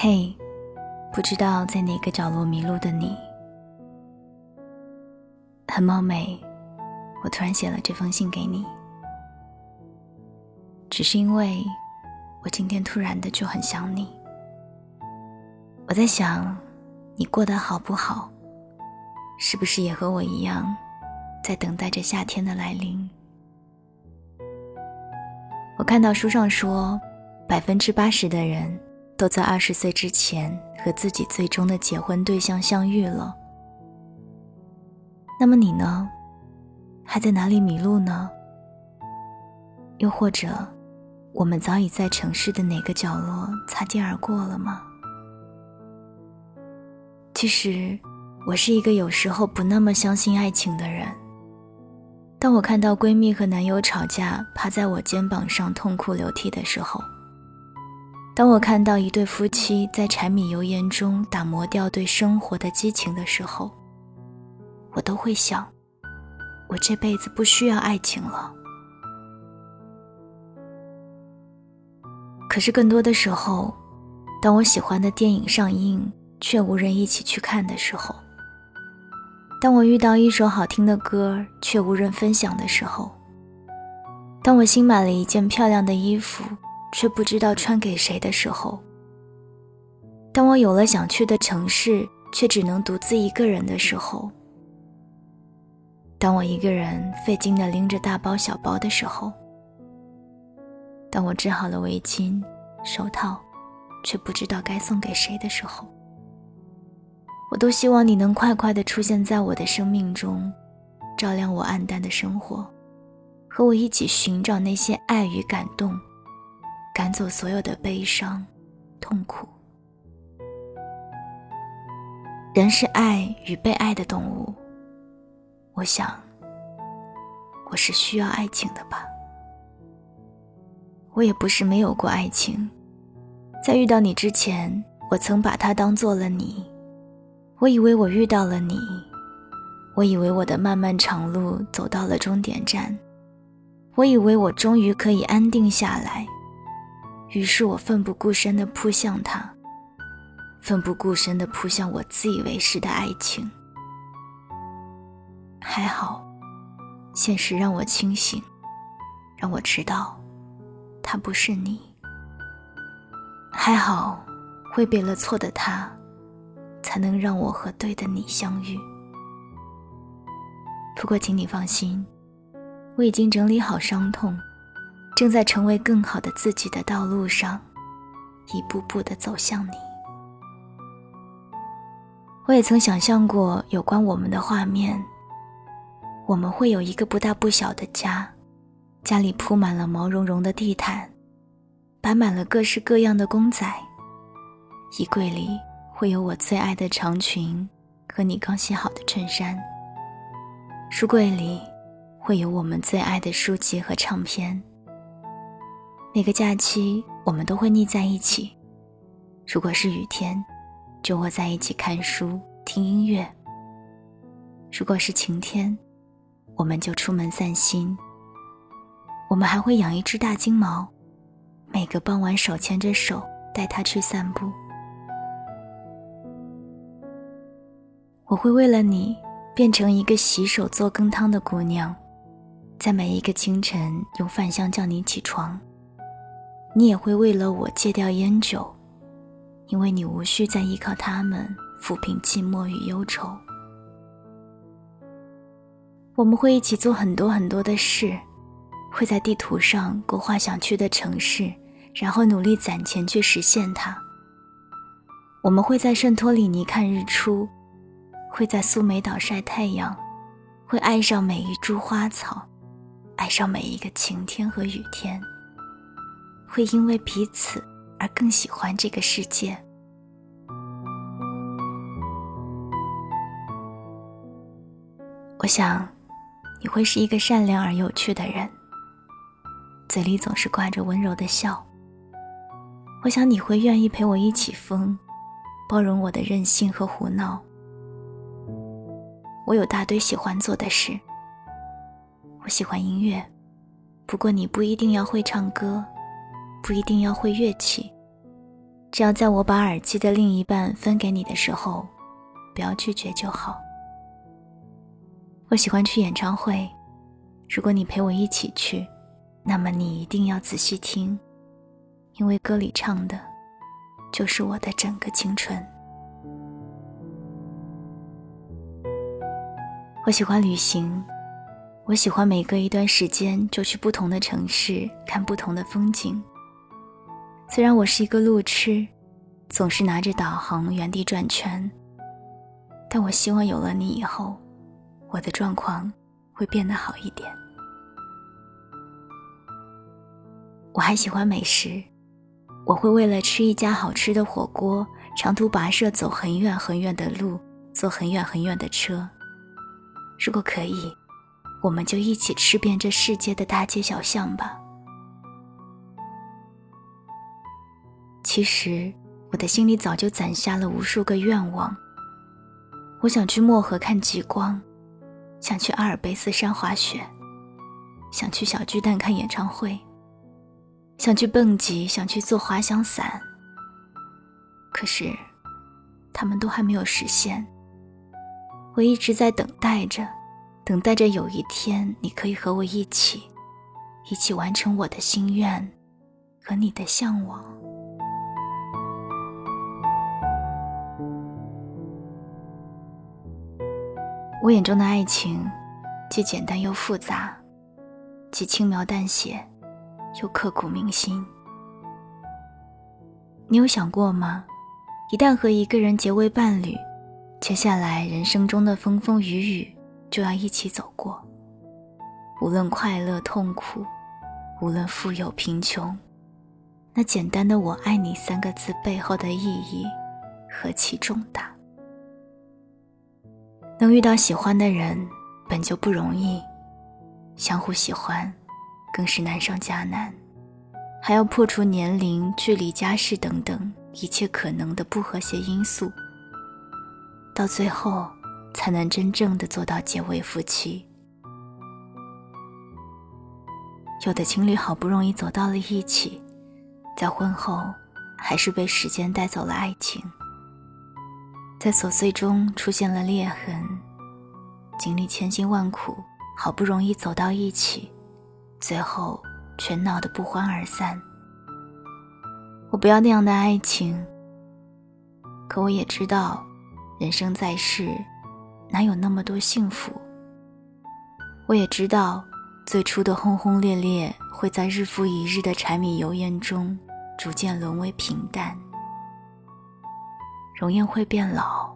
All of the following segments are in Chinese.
嘿，不知道在哪个角落迷路的你，很冒昧，我突然写了这封信给你，只是因为我今天突然的就很想你。我在想，你过得好不好？是不是也和我一样，在等待着夏天的来临？我看到书上说，百分之八十的人。都在二十岁之前和自己最终的结婚对象相遇了。那么你呢？还在哪里迷路呢？又或者，我们早已在城市的哪个角落擦肩而过了吗？其实，我是一个有时候不那么相信爱情的人。当我看到闺蜜和男友吵架，趴在我肩膀上痛哭流涕的时候。当我看到一对夫妻在柴米油盐中打磨掉对生活的激情的时候，我都会想，我这辈子不需要爱情了。可是更多的时候，当我喜欢的电影上映却无人一起去看的时候，当我遇到一首好听的歌却无人分享的时候，当我新买了一件漂亮的衣服。却不知道穿给谁的时候，当我有了想去的城市，却只能独自一个人的时候，当我一个人费劲的拎着大包小包的时候，当我织好了围巾、手套，却不知道该送给谁的时候，我都希望你能快快的出现在我的生命中，照亮我暗淡的生活，和我一起寻找那些爱与感动。赶走所有的悲伤、痛苦。人是爱与被爱的动物，我想，我是需要爱情的吧。我也不是没有过爱情，在遇到你之前，我曾把它当做了你。我以为我遇到了你，我以为我的漫漫长路走到了终点站，我以为我终于可以安定下来。于是我奋不顾身地扑向他，奋不顾身地扑向我自以为是的爱情。还好，现实让我清醒，让我知道，他不是你。还好，挥别了错的他，才能让我和对的你相遇。不过，请你放心，我已经整理好伤痛。正在成为更好的自己的道路上，一步步的走向你。我也曾想象过有关我们的画面，我们会有一个不大不小的家，家里铺满了毛茸茸的地毯，摆满了各式各样的公仔，衣柜里会有我最爱的长裙和你刚洗好的衬衫，书柜里会有我们最爱的书籍和唱片。每个假期，我们都会腻在一起。如果是雨天，就窝在一起看书、听音乐；如果是晴天，我们就出门散心。我们还会养一只大金毛，每个傍晚手牵着手带它去散步。我会为了你变成一个洗手做羹汤的姑娘，在每一个清晨用饭香叫你起床。你也会为了我戒掉烟酒，因为你无需再依靠他们抚平寂寞与忧愁。我们会一起做很多很多的事，会在地图上勾画想去的城市，然后努力攒钱去实现它。我们会在圣托里尼看日出，会在苏梅岛晒太阳，会爱上每一株花草，爱上每一个晴天和雨天。会因为彼此而更喜欢这个世界。我想，你会是一个善良而有趣的人，嘴里总是挂着温柔的笑。我想你会愿意陪我一起疯，包容我的任性和胡闹。我有大堆喜欢做的事。我喜欢音乐，不过你不一定要会唱歌。不一定要会乐器，只要在我把耳机的另一半分给你的时候，不要拒绝就好。我喜欢去演唱会，如果你陪我一起去，那么你一定要仔细听，因为歌里唱的，就是我的整个青春。我喜欢旅行，我喜欢每隔一段时间就去不同的城市看不同的风景。虽然我是一个路痴，总是拿着导航原地转圈，但我希望有了你以后，我的状况会变得好一点。我还喜欢美食，我会为了吃一家好吃的火锅，长途跋涉走很远很远的路，坐很远很远的车。如果可以，我们就一起吃遍这世界的大街小巷吧。其实，我的心里早就攒下了无数个愿望。我想去漠河看极光，想去阿尔卑斯山滑雪，想去小巨蛋看演唱会，想去蹦极，想去做滑翔伞。可是，他们都还没有实现。我一直在等待着，等待着有一天你可以和我一起，一起完成我的心愿和你的向往。我眼中的爱情，既简单又复杂，既轻描淡写，又刻骨铭心。你有想过吗？一旦和一个人结为伴侣，接下来人生中的风风雨雨就要一起走过。无论快乐痛苦，无论富有贫穷，那简单的“我爱你”三个字背后的意义何其重大。能遇到喜欢的人本就不容易，相互喜欢更是难上加难，还要破除年龄、距离、家世等等一切可能的不和谐因素，到最后才能真正的做到结为夫妻。有的情侣好不容易走到了一起，在婚后还是被时间带走了爱情。在琐碎中出现了裂痕，经历千辛万苦，好不容易走到一起，最后却闹得不欢而散。我不要那样的爱情，可我也知道，人生在世，哪有那么多幸福？我也知道，最初的轰轰烈烈，会在日复一日的柴米油盐中，逐渐沦为平淡。容颜会变老，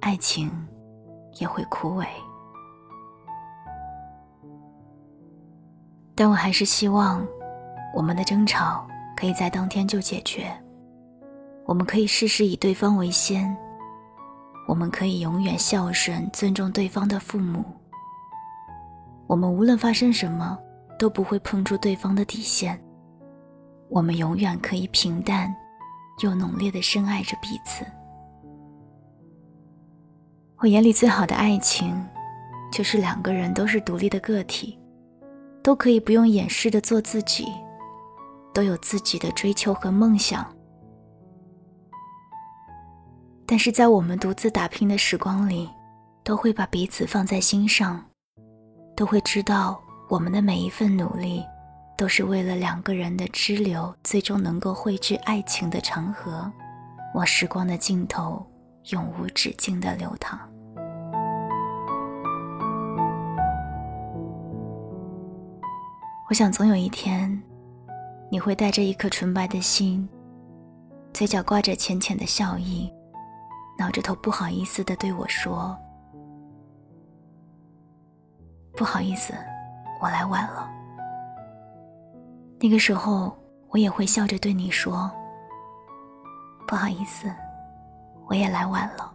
爱情也会枯萎，但我还是希望我们的争吵可以在当天就解决。我们可以事事以对方为先，我们可以永远孝顺、尊重对方的父母。我们无论发生什么，都不会碰触对方的底线。我们永远可以平淡。又浓烈的深爱着彼此。我眼里最好的爱情，就是两个人都是独立的个体，都可以不用掩饰的做自己，都有自己的追求和梦想。但是在我们独自打拼的时光里，都会把彼此放在心上，都会知道我们的每一份努力。都是为了两个人的支流，最终能够汇聚爱情的长河，往时光的尽头永无止境的流淌。我想，总有一天，你会带着一颗纯白的心，嘴角挂着浅浅的笑意，挠着头不好意思的对我说：“不好意思，我来晚了。”那个时候，我也会笑着对你说：“不好意思，我也来晚了。”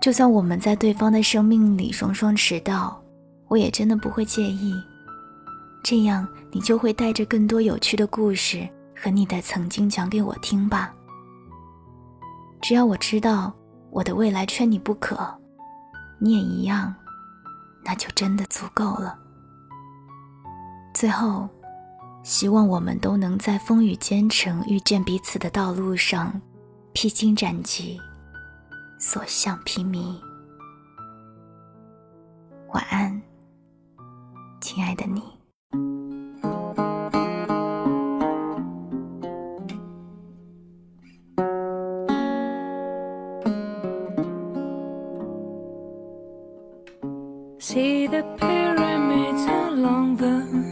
就算我们在对方的生命里双双迟到，我也真的不会介意。这样，你就会带着更多有趣的故事和你的曾经讲给我听吧。只要我知道我的未来缺你不可，你也一样，那就真的足够了。最后，希望我们都能在风雨兼程遇见彼此的道路上，披荆斩棘，所向披靡。晚安，亲爱的你。See the pyramids along the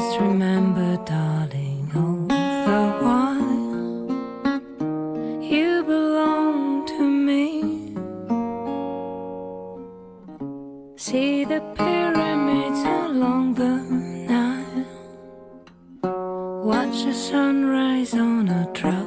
Just remember, darling, all the while you belong to me. See the pyramids along the Nile. Watch the sunrise on a tropic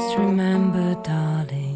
Just remember, darling,